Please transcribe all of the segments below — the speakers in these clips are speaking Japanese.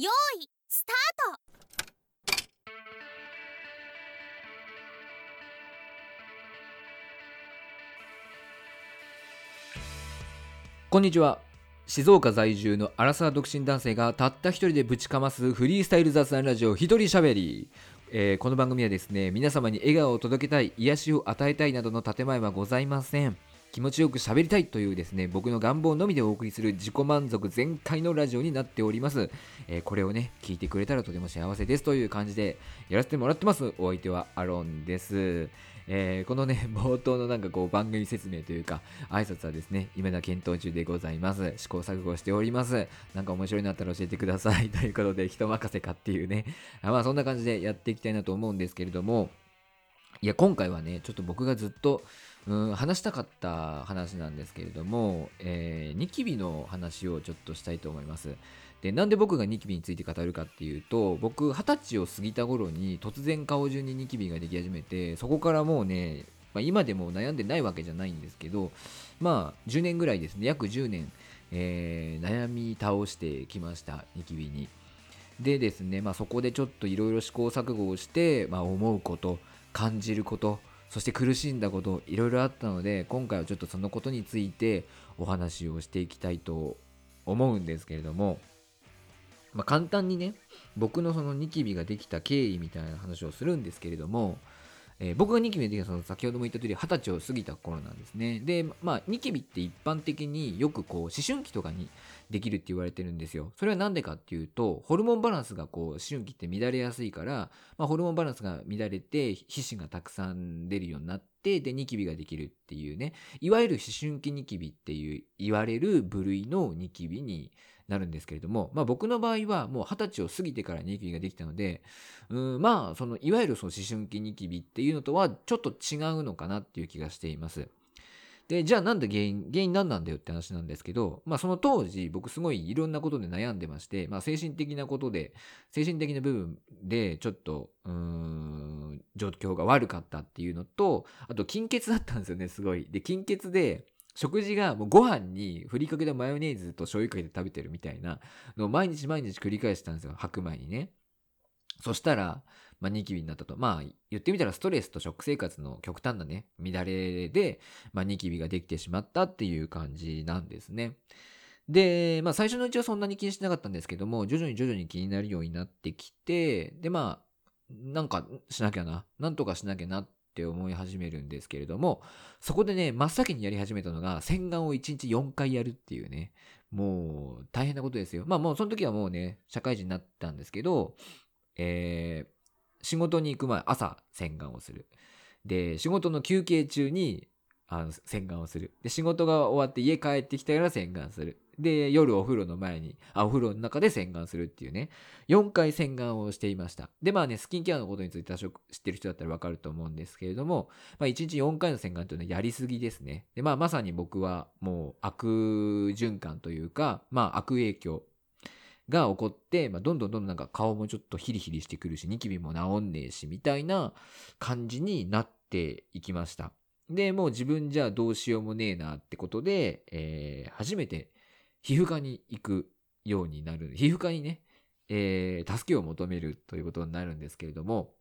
よーいスタート。こんにちは。静岡在住のアラサー独身男性がたった一人でぶちかますフリースタイル雑談ラジオ一人しゃべり、えーこの番組はですね皆様に笑顔を届けたい癒しを与えたいなどの建前はございません。気持ちよく喋りたいというですね僕の願望のみでお送りする自己満足全開のラジオになっております、えーこれをね聞いてくれたらとても幸せですという感じでやらせてもらってますお相手はアロンですえーこのね、冒頭のなんかこう番組説明というか、挨拶はですね、今だ検討中でございます。試行錯誤しております。なんか面白いのあったら教えてください。ということで、人任せかっていうね、あまあそんな感じでやっていきたいなと思うんですけれども、いや、今回はね、ちょっと僕がずっと、うん、話したかった話なんですけれども、えーニキビの話をちょっとしたいと思います。でなんで僕がニキビについて語るかっていうと僕二十歳を過ぎた頃に突然顔中にニキビができ始めてそこからもうね、まあ、今でも悩んでないわけじゃないんですけどまあ10年ぐらいですね約10年、えー悩み倒してきましたニキビにでですね、まあ、そこでちょっといろいろ試行錯誤をして、まあ、思うこと感じることそして苦しんだこといろいろあったので今回はちょっとそのことについてお話をしていきたいと思うんですけれども、まあ、簡単にね僕のそのニキビができた経緯みたいな話をするんですけれども、えー僕がニキビができたその先ほども言った通り二十歳を過ぎた頃なんですね。でまあニキビって一般的によくこう思春期とかにできるって言われてるんですよ。それは何でかっていうとホルモンバランスがこう思春期って乱れやすいから、まあ、ホルモンバランスが乱れて皮脂がたくさん出るようになってでニキビができるっていうね。いわゆる思春期ニキビっていう言われる部類のニキビになるんですけれども、まあ、僕の場合はもう二十歳を過ぎてからニキビができたのでうんまあそのいわゆるその思春期ニキビっていうのとはちょっと違うのかなっていう気がしています。でじゃあなんで原因原因何なんだよって話なんですけど、まあ、その当時僕すごいいろんなことで悩んでまして、まあ、精神的なことで精神的な部分でちょっとうーん状況が悪かったっていうのとあと貧血だったんですよねすごい。で貧血で食事がもうご飯にふりかけたマヨネーズと醤油かけて食べてるみたいなのを毎日毎日繰り返してたんですよ白米にね。そしたら、まあ、ニキビになったと。まあ、言ってみたらストレスと食生活の極端なね、乱れで、まあ、ニキビができてしまったっていう感じなんですね。で、まあ、最初のうちはそんなに気にしてなかったんですけども、徐々に徐々に気になるようになってきて、で、まあ、なんかしなきゃな、なんとかしなきゃなっって思い始めるんですけれども、そこでね、真っ先にやり始めたのが、洗顔を1日4回やるっていうね、もう大変なことですよ。まあもうその時はもうね、社会人になったんですけど、えー仕事に行く前、朝洗顔をする。で、仕事の休憩中にあの洗顔をする。で、仕事が終わって家帰ってきたら洗顔する。で、夜お風呂の前に、あ、お風呂の中で洗顔するっていうね、4回洗顔をしていました。で、まあね、スキンケアのことについて多少知ってる人だったらわかると思うんですけれども、まあ、1日4回の洗顔というのはやりすぎですね。で、まあ、まさに僕はもう悪循環というか、まあ、悪影響が起こって、まあ、どんどんどんどんなんか顔もちょっとヒリヒリしてくるし、ニキビも治んねえし、みたいな感じになっていきました。で、もう自分じゃどうしようもねえなってことで、えー初めて皮膚科に行くようになる。皮膚科にね、えー助けを求めるということになるんですけれども、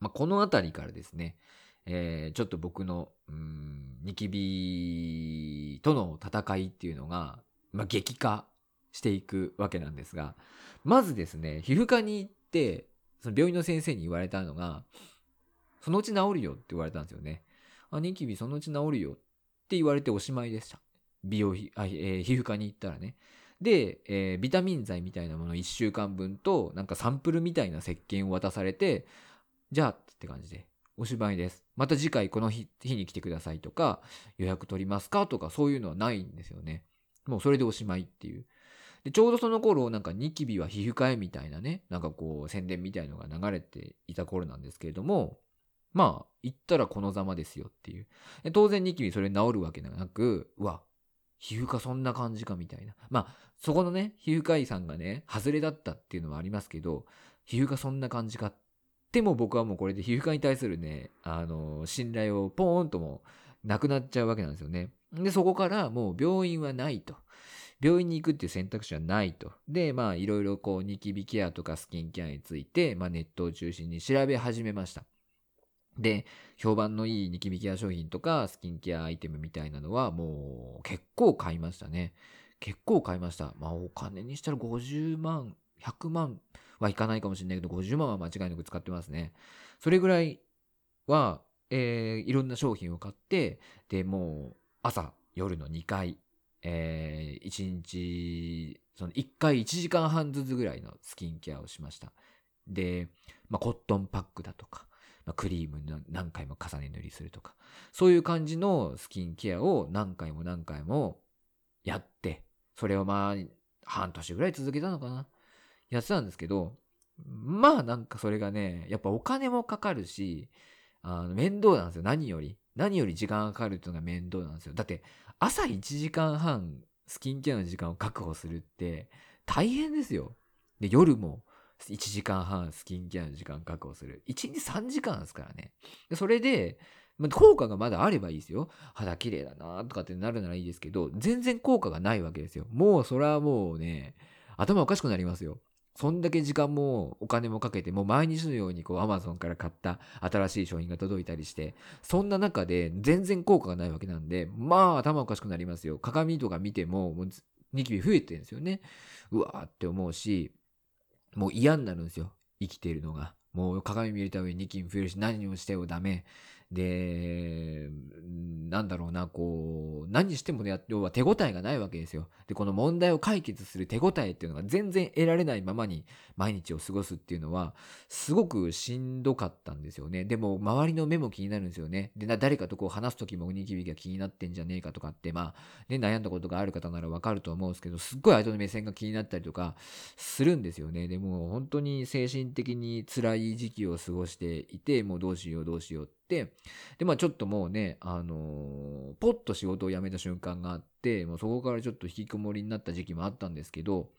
まあ、このあたりからですね、えーちょっと僕の、うん、ニキビとの戦いっていうのが、まあ、激化していくわけなんですが、まずですね、皮膚科に行って、その病院の先生に言われたのが、そのうち治るよって言われたんですよね。あ、ニキビそのうち治るよって言われておしまいでした。美容皮、えー皮膚科に行ったらね。で、えービタミン剤みたいなもの1週間分と、なんかサンプルみたいな石鹸を渡されて、じゃあって感じで、おしまいです。また次回この日に来てくださいとか、予約取りますかとか、そういうのはないんですよね。もうそれでおしまいっていう。でちょうどその頃、なんかニキビは皮膚科へみたいなね、なんかこう宣伝みたいのが流れていた頃なんですけれども、まあ、行ったらこのざまですよっていう。当然ニキビそれ治るわけではなく、うわ、皮膚科そんな感じかみたいな。まあ、そこのね、皮膚科医さんがね、外れだったっていうのはありますけど、皮膚科そんな感じか。でも僕はもうこれで皮膚科に対するね、あの、信頼をポーンともなくなっちゃうわけなんですよね。で、そこからもう病院はないと病院に行くっていう選択肢はないと。で、まあ、いろいろこう、ニキビケアとかスキンケアについて、まあ、ネットを中心に調べ始めました。で、評判のいいニキビケア商品とかスキンケアアイテムみたいなのはもう結構買いましたね。結構買いました。まあお金にしたら50万、100万はいかないかもしれないけど50万は間違いなく使ってますね。それぐらいは、えーいろんな商品を買って、で、もう朝、夜の2回、えー、1日、その1回1時間半ずつぐらいのスキンケアをしました。で、まあ、コットンパックだとか、まあ、クリーム何回も重ね塗りするとか、そういう感じのスキンケアを何回も何回もやって、それをまあ、半年ぐらい続けたのかな。やってたんですけど、まあなんかそれがね、やっぱお金もかかるし、あの面倒なんですよ。何より。何より時間がかかるっていうのが面倒なんですよ。だって、朝1時間半スキンケアの時間を確保するって大変ですよ。で、夜も1時間半スキンケアの時間確保する。1日3時間ですからね。それで、効果がまだあればいいですよ。肌綺麗だなとかってなるならいいですけど、全然効果がないわけですよ。もうそれはもうね、頭おかしくなりますよ。そんだけ時間もお金もかけて、もう毎日のようにこう Amazon から買った新しい商品が届いたりして、そんな中で全然効果がないわけなんで、まあ頭おかしくなりますよ。鏡とか見ても、もうニキビ増えてるんですよね。うわーって思うし、もう嫌になるんですよ。生きているのが。もう鏡見るたびにニキビ増えるし、何をしてもダメ。で、なんだろうな、こう、何してもね、要は手応えがないわけですよ。で、この問題を解決する手応えっていうのが全然得られないままに毎日を過ごすっていうのは、すごくしんどかったんですよね。でも、周りの目も気になるんですよね。で、な誰かとこう話すときもニキビが気になってんじゃねえかとかって、まあ、ね、悩んだことがある方ならわかると思うんですけど、すっごい相手の目線が気になったりとかするんですよね。でも、本当に精神的に辛い時期を過ごしていて、もうどうしようどうしようって、で、まあちょっともうね、あのーポッと仕事を辞めた瞬間があって、もうそこからちょっと引きこもりになった時期もあったんですけど、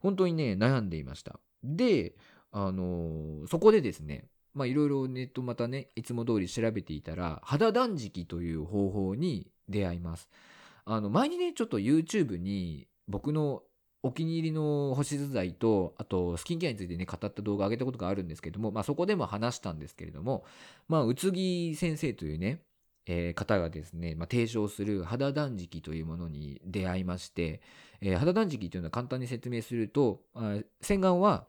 本当にね、悩んでいました。で、あのーそこでですね、まあいろいろネットまたね、いつも通り調べていたら、肌断食という方法に出会います。あの、前にね、ちょっと YouTube に僕のお気に入りの保湿剤と、あとスキンケアについてね、語った動画を上げたことがあるんですけども、まあそこでも話したんですけれども、まあ宇津木先生というね、えー方がですね、まあ、提唱する肌断食というものに出会いまして、えー肌断食というのは簡単に説明すると、あ洗顔は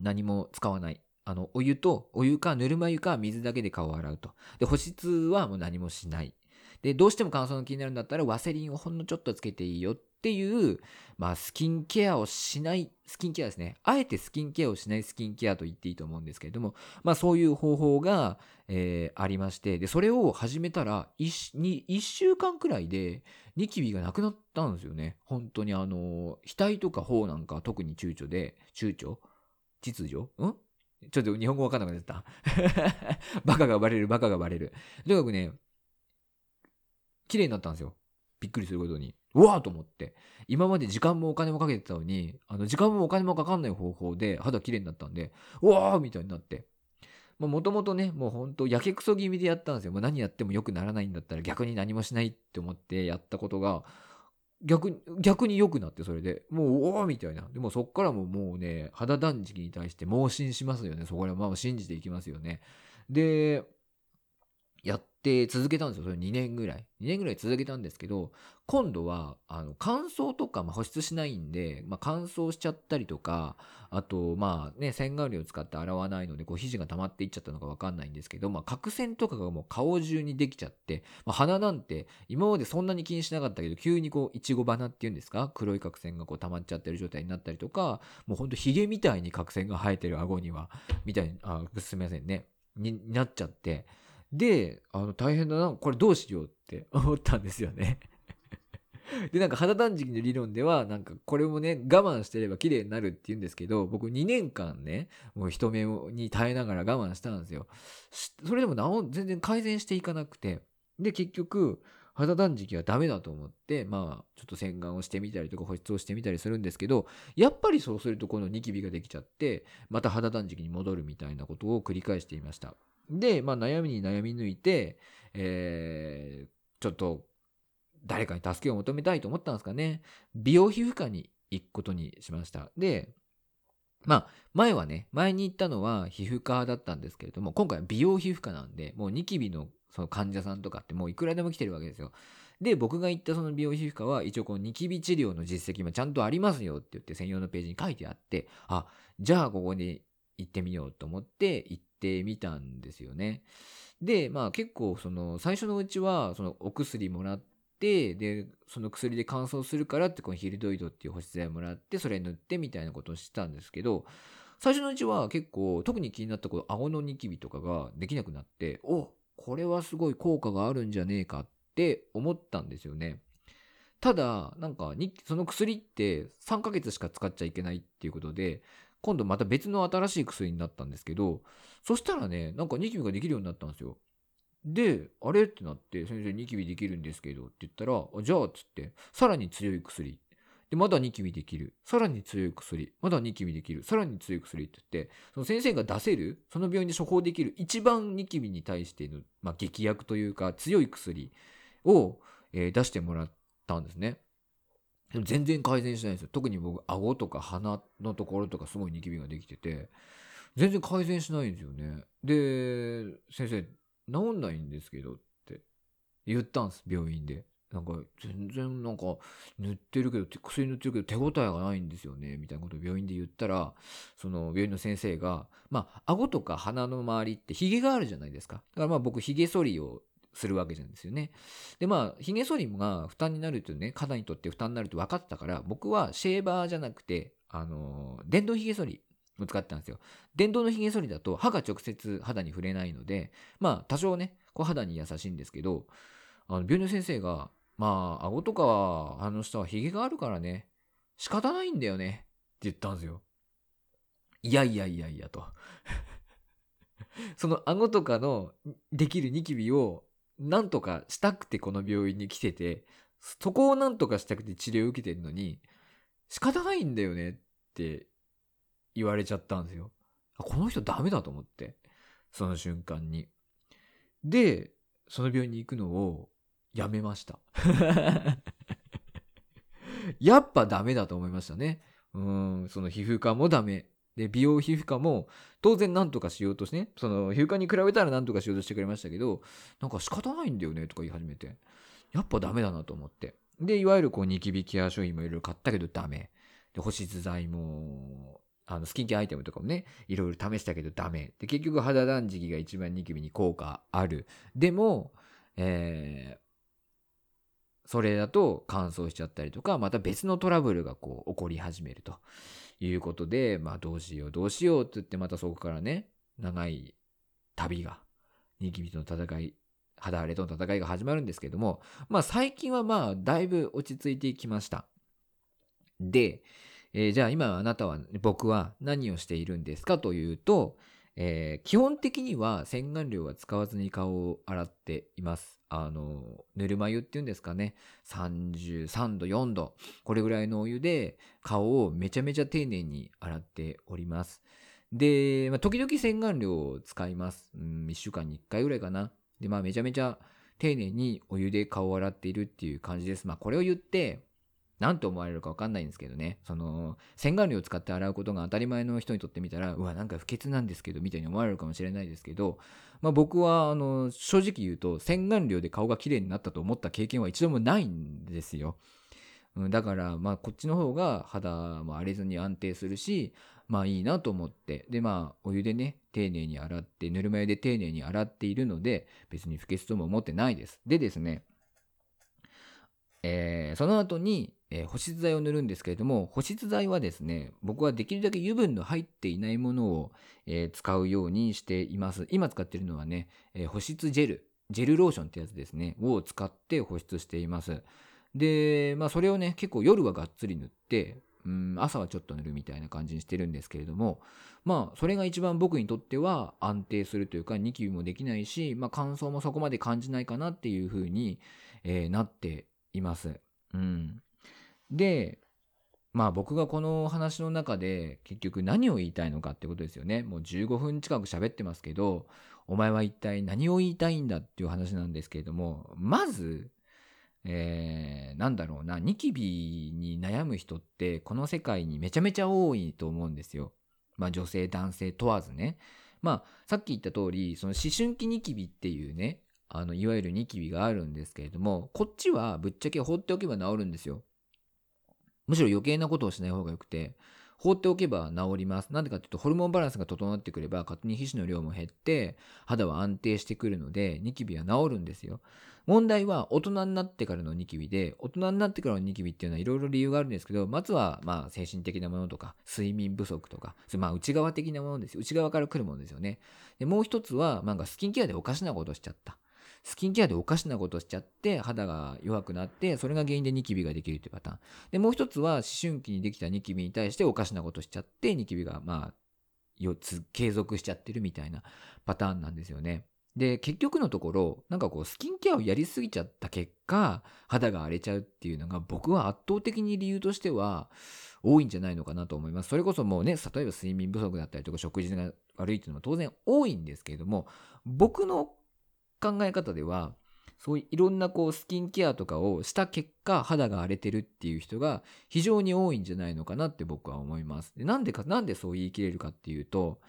何も使わない。あの、お湯と、お湯かぬるま湯か水だけで顔を洗うと。で、保湿はもう何もしない。で、どうしても乾燥が気になるんだったら、ワセリンをほんのちょっとつけていいよっていう、まあ、スキンケアをしない、スキンケアですね。あえてスキンケアをしないスキンケアと言っていいと思うんですけれども、まあ、そういう方法が、えーありまして、で、それを始めたら、1, 1週間くらいで、ニキビがなくなったんですよね。本当にあの、額とか頬なんか特に躊躇で、躊躇？秩序？ん？ちょっと日本語わかんなくなっちゃった。バカがバレる、バカがバレる。とにかくね、綺麗になったんですよ。びっくりすることに。うわーと思って。今まで時間もお金もかけてたのに、あの時間もお金もかかんない方法で肌綺麗になったんで、うわーみたいになって。もともとね、もうほんとやけくそ気味でやったんですよ。もう何やっても良くならないんだったら逆に何もしないって思ってやったことが、逆に、逆に良くなって、それで。もう、おおみたいな。でもそっからももうね、肌断食に対して盲信しますよね。そこらまあ信じていきますよね。で、やって続けたんですよ。それ2年ぐらい。2年ぐらい続けたんですけど、今度は、あの、乾燥とか、ま、保湿しないんで、まあ、乾燥しちゃったりとか、あと、まあね、洗顔料を使って洗わないので、こう、皮脂が溜まっていっちゃったのかわかんないんですけど、まあ、角栓とかがもう顔中にできちゃって、まあ、鼻なんて、今までそんなに気にしなかったけど、急にこう、いちご花っていうんですか？黒い角栓がこう、溜まっちゃってる状態になったりとか、もうほんとヒゲみたいに角栓が生えてる顎には、みたいに、あ、すみませんね。になっちゃって、で、あの、大変だな、これどうしようって 思ったんですよね。で、なんか肌断食の理論では、なんかこれもね、我慢してれば綺麗になるって言うんですけど、僕2年間ね、もう人目に耐えながら我慢したんですよ。それでもなお全然改善していかなくて、で、結局、肌断食はダメだと思って、まあ、ちょっと洗顔をしてみたりとか保湿をしてみたりするんですけど、やっぱりそうするとこのニキビができちゃって、また肌断食に戻るみたいなことを繰り返していました。で、まあ、悩みに悩み抜いて、えーちょっと誰かに助けを求めたいと思ったんですかね。美容皮膚科に行くことにしました。で、まあ、前はね、前に行ったのは皮膚科だったんですけれども、今回は美容皮膚科なんで、もうニキビのその患者さんとかってもういくらでも来てるわけですよ。で、僕が行ったその美容皮膚科は一応このニキビ治療の実績もちゃんとありますよって言って専用のページに書いてあって、あ、じゃあここに行ってみようと思って行ってみたんですよね。で、まあ結構その最初のうちはそのお薬もらって、で、その薬で乾燥するからってこのヒルドイドっていう保湿剤もらって、それ塗ってみたいなことをしてたんですけど、最初のうちは結構特に気になったこの顎のニキビとかができなくなって、おこれはすごい効果があるんじゃねえかって思ったんですよね。ただ、なんか、その薬って3ヶ月しか使っちゃいけないっていうことで、今度また別の新しい薬になったんですけど、そしたらね、なんかニキビができるようになったんですよ。で、あれ？ってなって、先生ニキビできるんですけどって言ったら、じゃあつって、さらに強い薬。で、まだニキビできる。さらに強い薬。まだニキビできる。さらに強い薬って言って、その先生が出せる、その病院で処方できる一番ニキビに対しての、まあ、劇薬というか強い薬を、えー、出してもらったんですね。でも全然改善しないですよ。特に僕、顎とか鼻のところとかすごいニキビができてて、全然改善しないんですよね。で、先生、治んないんですけどって言ったんです、病院で。なんか、全然なんか、塗ってるけど、薬塗ってるけど手応えがないんですよね、みたいなことを病院で言ったら、その病院の先生が、まあ、顎とか鼻の周りってヒゲがあるじゃないですか。だからまあ僕、ヒゲ剃りをするわけないですよね。で、まあ、髭剃りが負担になるとね、肩にとって負担になると分かったから、僕はシェーバーじゃなくて、あの、電動髭剃りを使ってたんですよ。電動の髭剃りだと歯が直接肌に触れないので、まあ、多少ね、こう肌に優しいんですけど、あの病院の先生が、まあ、顎とかは、あの下は髭があるからね、仕方ないんだよね、って言ったんですよ。いやいやいやいやと。その顎とかのできるニキビをなんとかしたくてこの病院に来てて、そこをなんとかしたくて治療を受けてるのに、仕方ないんだよねって言われちゃったんですよ。この人ダメだと思って。その瞬間に。で、その病院に行くのをやめました。やっぱダメだと思いましたね。うん、その皮膚科もダメ。で、美容皮膚科も当然何とかしようとしてね、その皮膚科に比べたら何とかしようとしてくれましたけど、なんか仕方ないんだよねとか言い始めて、やっぱダメだなと思って。で、いわゆるこうニキビケア商品もいろいろ買ったけどダメ。で、保湿剤も、あの、スキンケアアイテムとかもね、いろいろ試したけどダメ。で、結局肌断食が一番ニキビに効果ある。でも、えー、それだと乾燥しちゃったりとか、また別のトラブルがこう起こり始めると。いうことで、まあどうしようどうしようって言ってまたそこからね、長い旅が、ニキビとの戦い、肌荒れとの戦いが始まるんですけども、まあ最近はまあだいぶ落ち着いてきました。で、えー、じゃあ今あなたは、僕は何をしているんですかというと、えー、基本的には洗顔料は使わずに顔を洗っています。あの、ぬるま湯っていうんですかね。33度、4度。これぐらいのお湯で顔をめちゃめちゃ丁寧に洗っております。で、まあ、時々洗顔料を使います。うん、1週間に1回ぐらいかな。で、まあめちゃめちゃ丁寧にお湯で顔を洗っているっていう感じです。まあこれを言って、何と思われるか分かんないんですけどね、その、洗顔料を使って洗うことが当たり前の人にとってみたら、うわ、なんか不潔なんですけど、みたいに思われるかもしれないですけど、まあ僕は、あの、正直言うと、洗顔料で顔が綺麗になったと思った経験は一度もないんですよ。うん、だから、まあこっちの方が肌も荒れずに安定するし、まあいいなと思って、でまあお湯でね、丁寧に洗って、ぬるま湯で丁寧に洗っているので、別に不潔とも思ってないです。でですね、えー、その後に、えー、保湿剤を塗るんですけれども、保湿剤はですね、僕はできるだけ油分の入っていないものを、えー、使うようにしています。今使っているのはね、え保湿ジェル、ジェルローションってやつですね、を使って保湿しています。で、まあそれをね、結構夜はがっつり塗って、うん、朝はちょっと塗るみたいな感じにしてるんですけれども、まあ、それが一番僕にとっては安定するというか、ニキビもできないし、まあ、乾燥もそこまで感じないかなっていう風に、えー、なっています。うん。で、まあ僕がこの話の中で結局何を言いたいのかってことですよね。もう15分近く喋ってますけど、お前は一体何を言いたいんだっていう話なんですけれども、まず、えーなんだろうな、ニキビに悩む人って、この世界にめちゃめちゃ多いと思うんですよ。まあ女性、男性問わずね。まあ、さっき言った通り、その思春期ニキビっていうね、あの、いわゆるニキビがあるんですけれども、こっちはぶっちゃけ放っておけば治るんですよ。むしろ余計なことをしない方がよくて、放っておけば治ります。なんでかっていうと、ホルモンバランスが整ってくれば、勝手に皮脂の量も減って、肌は安定してくるので、ニキビは治るんですよ。問題は大人になってからのニキビで、大人になってからのニキビっていうのはいろいろ理由があるんですけど、まずはまあ精神的なものとか、睡眠不足とか、まあ内側的なものです。内側から来るものですよね。で、もう一つは、なんかスキンケアでおかしなことしちゃった。スキンケアでおかしなことしちゃって、肌が弱くなって、それが原因でニキビができるというパターン。で、もう一つは、思春期にできたニキビに対しておかしなことしちゃって、ニキビがまあ、4つ継続しちゃってるみたいなパターンなんですよね。で、結局のところ、なんかこう、スキンケアをやりすぎちゃった結果、肌が荒れちゃうっていうのが、僕は圧倒的に理由としては、多いんじゃないのかなと思います。それこそもうね、例えば睡眠不足だったりとか、食事が悪いっていうのは当然多いんですけれども、僕の考え方では、そういろんなこうスキンケアとかをした結果肌が荒れてるっていう人が非常に多いんじゃないのかなって僕は思います。でなんでか、なんでそう言い切れるかっていうと、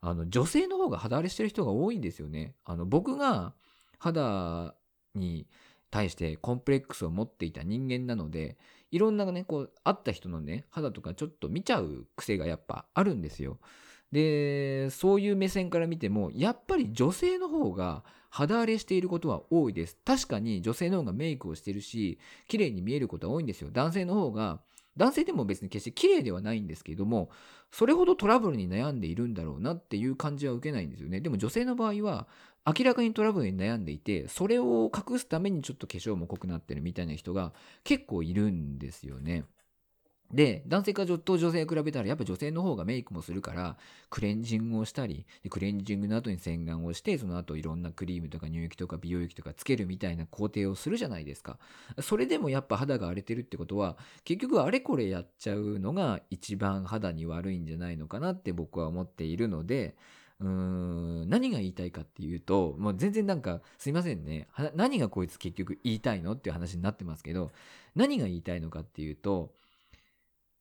あの女性の方が肌荒れしてる人が多いんですよね。あの僕が肌に対してコンプレックスを持っていた人間なので、いろんなね、こう、会った人のね、肌とかちょっと見ちゃう癖がやっぱあるんですよ。で、そういう目線から見ても、やっぱり女性の方が肌荒れしていることは多いです。確かに女性の方がメイクをしてるし、綺麗に見えることは多いんですよ。男性の方が、男性でも別に決して綺麗ではないんですけれども、それほどトラブルに悩んでいるんだろうなっていう感じは受けないんですよね。でも女性の場合は、明らかにトラブルに悩んでいて、それを隠すためにちょっと化粧も濃くなってるみたいな人が結構いるんですよね。で、男性かと女性比べたら、やっぱ女性の方がメイクもするから、クレンジングをしたり、クレンジングの後に洗顔をして、その後いろんなクリームとか乳液とか美容液とかつけるみたいな工程をするじゃないですか。それでもやっぱ肌が荒れてるってことは、結局あれこれやっちゃうのが一番肌に悪いんじゃないのかなって僕は思っているので、うーん何が言いたいかっていうと、もう全然なんかすいませんね。何がこいつ結局言いたいのっていう話になってますけど、何が言いたいのかっていうと、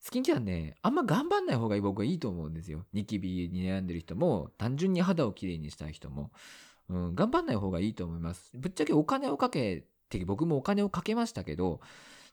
スキンケアね、あんま頑張んない方が僕はいいと思うんですよ。ニキビに悩んでる人も、単純に肌をきれいにしたい人も、うん、頑張んない方がいいと思います。ぶっちゃけお金をかけて、僕もお金をかけましたけど、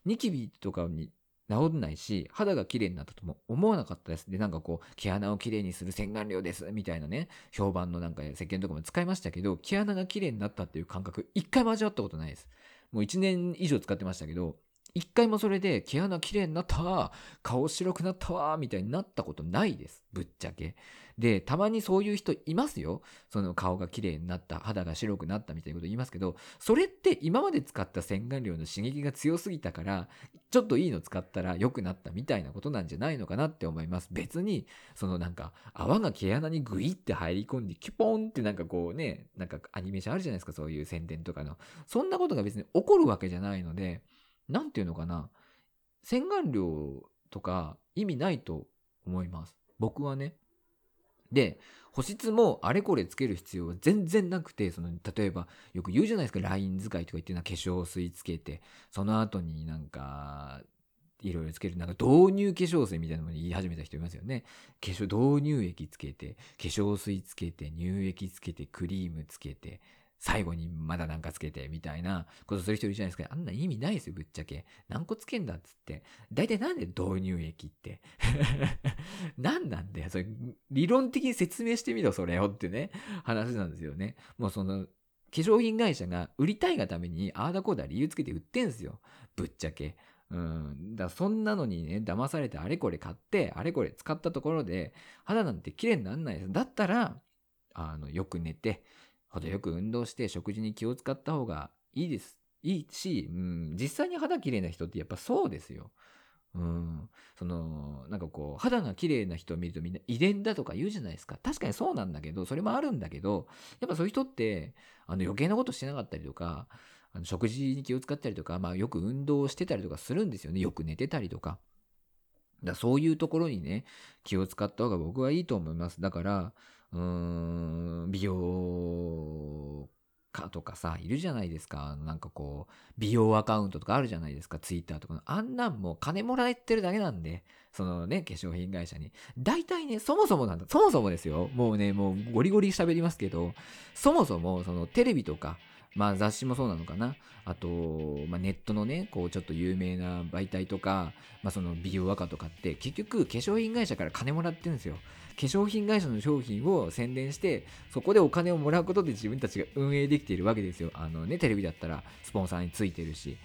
ニキビとかに治んないし、肌が綺麗になったとも思わなかったです。で、なんかこう、毛穴を綺麗にする洗顔料です、みたいなね、評判のなんか石鹸とかも使いましたけど、毛穴が綺麗になったっていう感覚、一回も味わったことないです。もう1年以上使ってましたけど、一回もそれで毛穴綺麗になったわ、顔白くなったわ、みたいになったことないです。ぶっちゃけ。で、たまにそういう人いますよ。その顔が綺麗になった、肌が白くなったみたいなこと言いますけど、それって今まで使った洗顔料の刺激が強すぎたから、ちょっといいの使ったら良くなったみたいなことなんじゃないのかなって思います。別に、そのなんか、泡が毛穴にグイって入り込んで、キュポンってなんかこうね、なんかアニメーションあるじゃないですか、そういう宣伝とかの。そんなことが別に起こるわけじゃないので、なんていうのかな？洗顔料とか意味ないと思います。僕はね。で、保湿もあれこれつける必要は全然なくて、その、例えば、よく言うじゃないですか、ライン使いとか言ってるのは化粧水つけて、その後になんか、いろいろつける、なんか導入化粧水みたいなのも言い始めた人いますよね。化粧、導入液つけて、化粧水つけて、乳液つけて、クリームつけて、最後にまだなんかつけてみたいなことする人いるじゃないですか。あんな意味ないですよ、ぶっちゃけ。何個つけんだっつって。大体なんで導入液って。何なんだよ。それ、理論的に説明してみろ、それをってね、話なんですよね。もうその、化粧品会社が売りたいがために、ああだこうだ理由つけて売ってんすよ。ぶっちゃけ。うん。だそんなのにね、騙されてあれこれ買って、あれこれ使ったところで、肌なんて綺麗になんないです。だったら、あの、よく寝て、程よく運動して食事に気を使った方がいいです。いいし、うん、実際に肌綺麗な人ってやっぱそうですよ。うん。その、なんかこう、肌が綺麗な人を見るとみんな遺伝だとか言うじゃないですか。確かにそうなんだけど、それもあるんだけど、やっぱそういう人って、あの余計なことしてなかったりとか、あの食事に気を使ったりとか、まあよく運動してたりとかするんですよね。よく寝てたりとか。だそういうところにね、気を使った方が僕はいいと思います。だから、うん、美容かとかさいるじゃないですか。なんかこう美容アカウントとかあるじゃないですか。ツイッターとかの。あんなんもう金もらえてるだけなんで。そのね化粧品会社に。大体ねそもそもなんだ。そもそもですよ。もうねもうゴリゴリ喋りますけど。そもそもそのテレビとかまあ雑誌もそうなのかな。あと、まあ、ネットのね、こうちょっと有名な媒体とか、まあその美容和歌とかって結局化粧品会社から金もらってるんですよ。化粧品会社の商品を宣伝して、そこでお金をもらうことで自分たちが運営できているわけですよ。あのね、テレビだったらスポンサーについてるし。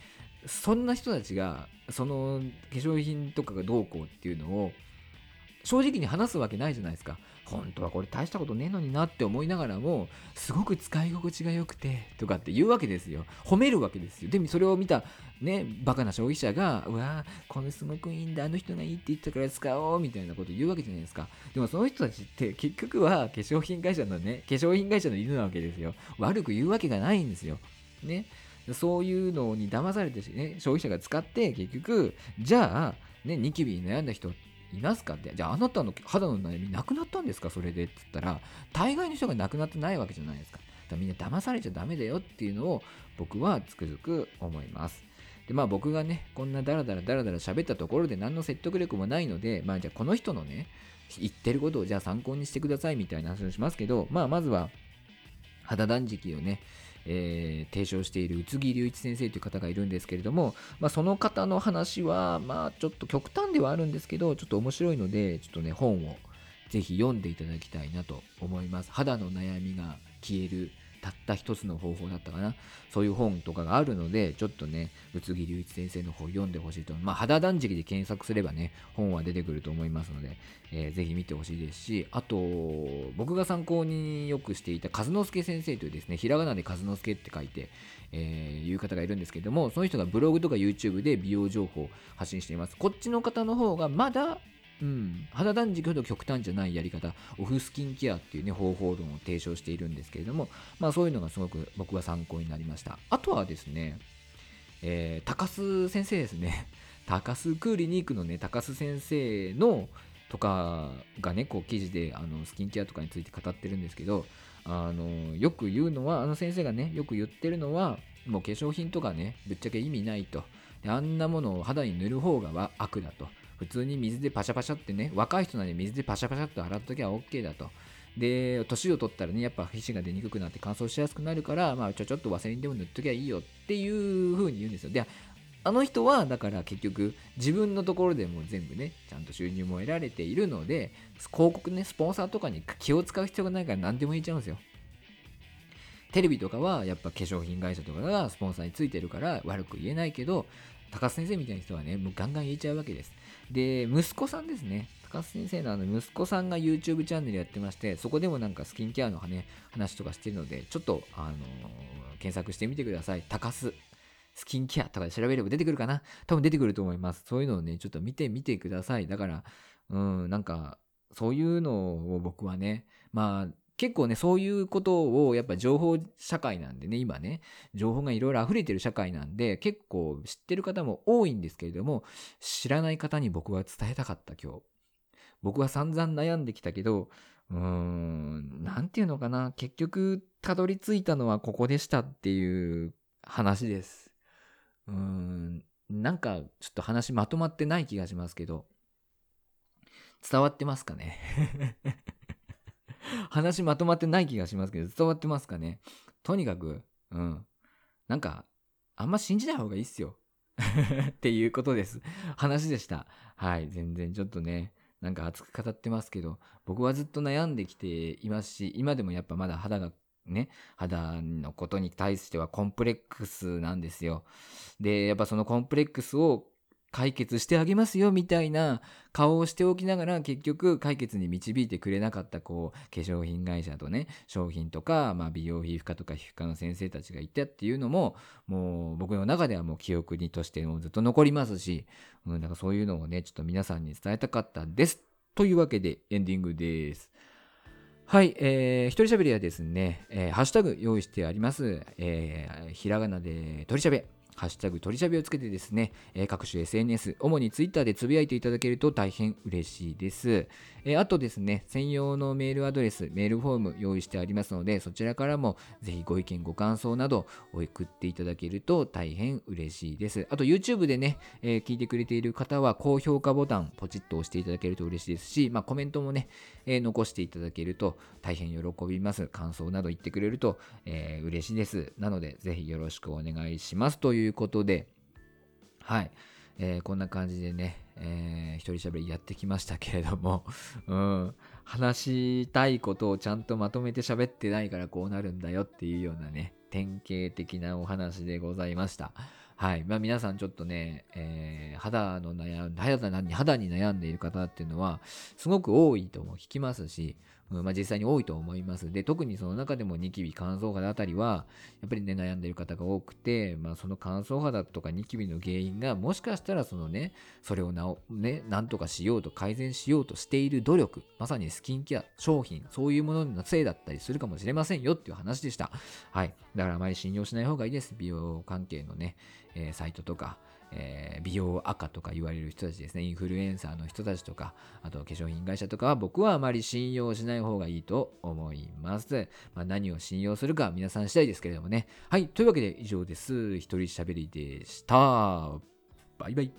そんな人たちが、その化粧品とかがどうこうっていうのを、正直に話すわけないじゃないですか。本当はこれ大したことねえのになって思いながらも、すごく使い心地が良くて、とかって言うわけですよ。褒めるわけですよ。でもそれを見た、ね、バカな消費者が、うわこれすごくいいんだ、あの人がいいって言ったから使おう、みたいなこと言うわけじゃないですか。でもその人たちって結局は化粧品会社のね、化粧品会社の犬なわけですよ。悪く言うわけがないんですよ。ね。そういうのに騙されて、ね、消費者が使って結局、じゃあ、ね、ニキビに悩んだ人いますかって。じゃああなたの肌の悩みなくなったんですか？それでって言ったら、大概の人がなくなってないわけじゃないですか。だからみんな騙されちゃダメだよっていうのを僕はつくづく思います。で、まあ僕がね、こんなダラダラダラダラ喋ったところで何の説得力もないので、まあじゃあこの人のね、言ってることをじゃあ参考にしてくださいみたいな話をしますけど、まあまずは肌断食をね、えー、提唱している宇津木隆一先生という方がいるんですけれども、まあ、その方の話は、まあ、ちょっと極端ではあるんですけど、ちょっと面白いので、ちょっとね、本をぜひ読んでいただきたいなと思います。肌の悩みが消えるたった一つの方法だったかな。そういう本とかがあるので、ちょっとね、宇津木隆一先生の方読んでほしいと。まあ、肌断食で検索すればね、本は出てくると思いますので、えー、ぜひ見てほしいですし、あと、僕が参考によくしていた和之助先生というですね、ひらがなで和之助って書いて、えー、いう方がいるんですけども、その人がブログとか YouTube で美容情報を発信しています。こっちの方の方がまだうん、肌断食ほど極端じゃないやり方、オフスキンケアっていうね、方法論を提唱しているんですけれども、まあそういうのがすごく僕は参考になりました。あとはですね、えー、高須先生ですね。高須クーリニックのね、高須先生のとかがね、こう記事であのスキンケアとかについて語ってるんですけど、あのよく言うのは、あの先生がね、よく言ってるのは、もう化粧品とかね、ぶっちゃけ意味ないと。あんなものを肌に塗る方が悪だと。普通に水でパシャパシャってね、若い人なのに水でパシャパシャっと洗っときゃ OK だと。で、年を取ったらね、やっぱ皮脂が出にくくなって乾燥しやすくなるから、まあ、ちょちょっとワセリンでも塗っときゃいいよっていう風に言うんですよ。で、あの人は、だから結局、自分のところでも全部ね、ちゃんと収入も得られているので、広告ね、スポンサーとかに気を使う必要がないから何でも言っちゃうんですよ。テレビとかはやっぱ化粧品会社とかがスポンサーについてるから悪く言えないけど、高須先生みたいな人はね、もうガンガン言えちゃうわけです。で、息子さんですね。高須先生のあの息子さんが YouTube チャンネルやってまして、そこでもなんかスキンケアの、ね、話とかしてるので、ちょっと、あのー、検索してみてください。高須。スキンケアとかで調べれば出てくるかな？多分出てくると思います。そういうのをね、ちょっと見てみてください。だから、うん、なんか、そういうのを僕はね、まあ、結構ね、そういうことを、やっぱ情報社会なんでね、今ね、情報がいろいろ溢れてる社会なんで、結構知ってる方も多いんですけれども、知らない方に僕は伝えたかった今日。僕は散々悩んできたけど、うーん、なんていうのかな、結局、たどり着いたのはここでしたっていう話です。うーん、なんか、ちょっと話まとまってない気がしますけど、伝わってますかね？話まとまってない気がしますけど、伝わってますかね？とにかく、うん。なんか、あんま信じない方がいいっすよ。っていうことです。話でした。はい。全然ちょっとね、なんか熱く語ってますけど、僕はずっと悩んできていますし、今でもやっぱまだ肌がね、肌のことに対してはコンプレックスなんですよ。で、やっぱそのコンプレックスを解決してあげますよみたいな顔をしておきながら結局解決に導いてくれなかったこう化粧品会社とね商品とか、まあ、美容皮膚科とか皮膚科の先生たちがいたっていうのももう僕の中ではもう記憶にとしてもずっと残りますし、うん、だかそういうのをねちょっと皆さんに伝えたかったですというわけでエンディングです。はい、えー、一人喋りはですね、えー、ハッシュタグ用意してあります。えー、ひらがなで鳥喋。ハッシュタグ鳥しゃべをつけてですね、えー各種 SNS、主に Twitter でつぶやいていただけると大変嬉しいです。えーあとですね、専用のメールアドレス、メールフォーム用意してありますので、そちらからもぜひご意見、ご感想などを送っていただけると大変嬉しいです。あと YouTube でね、えー聞いてくれている方は高評価ボタンポチッと押していただけると嬉しいですし、まあ、コメントもね、えー残していただけると大変喜びます。感想など言ってくれると、えー嬉しいです。なので、ぜひよろしくお願いします。といういうことで、はい。えーこんな感じでね、えー一人喋りやってきましたけれども、うん、話したいことをちゃんとまとめて喋ってないからこうなるんだよっていうようなね、典型的なお話でございました。はい。まあ皆さんちょっとね、えー肌の悩ん肌に悩んでいる方っていうのは、すごく多いとも聞きますし、うんまあ、実際に多いと思います。で、特にその中でもニキビ乾燥肌あたりは、やっぱりね、悩んでいる方が多くて、まあ、その乾燥肌とかニキビの原因が、もしかしたらそのね、それをなお、ね、なんとかしようと改善しようとしている努力、まさにスキンケア、商品、そういうもののせいだったりするかもしれませんよっていう話でした。はい。だからあまり信用しない方がいいです。美容関係のね、えーサイトとか、えー美容赤とか言われる人たちですね、インフルエンサーの人たちとか、あと化粧品会社とかは僕はあまり信用しない方がいいと思います。まあ、何を信用するか皆さん次第ですけれどもね。はい、というわけで以上です。一人喋りでした。バイバイ。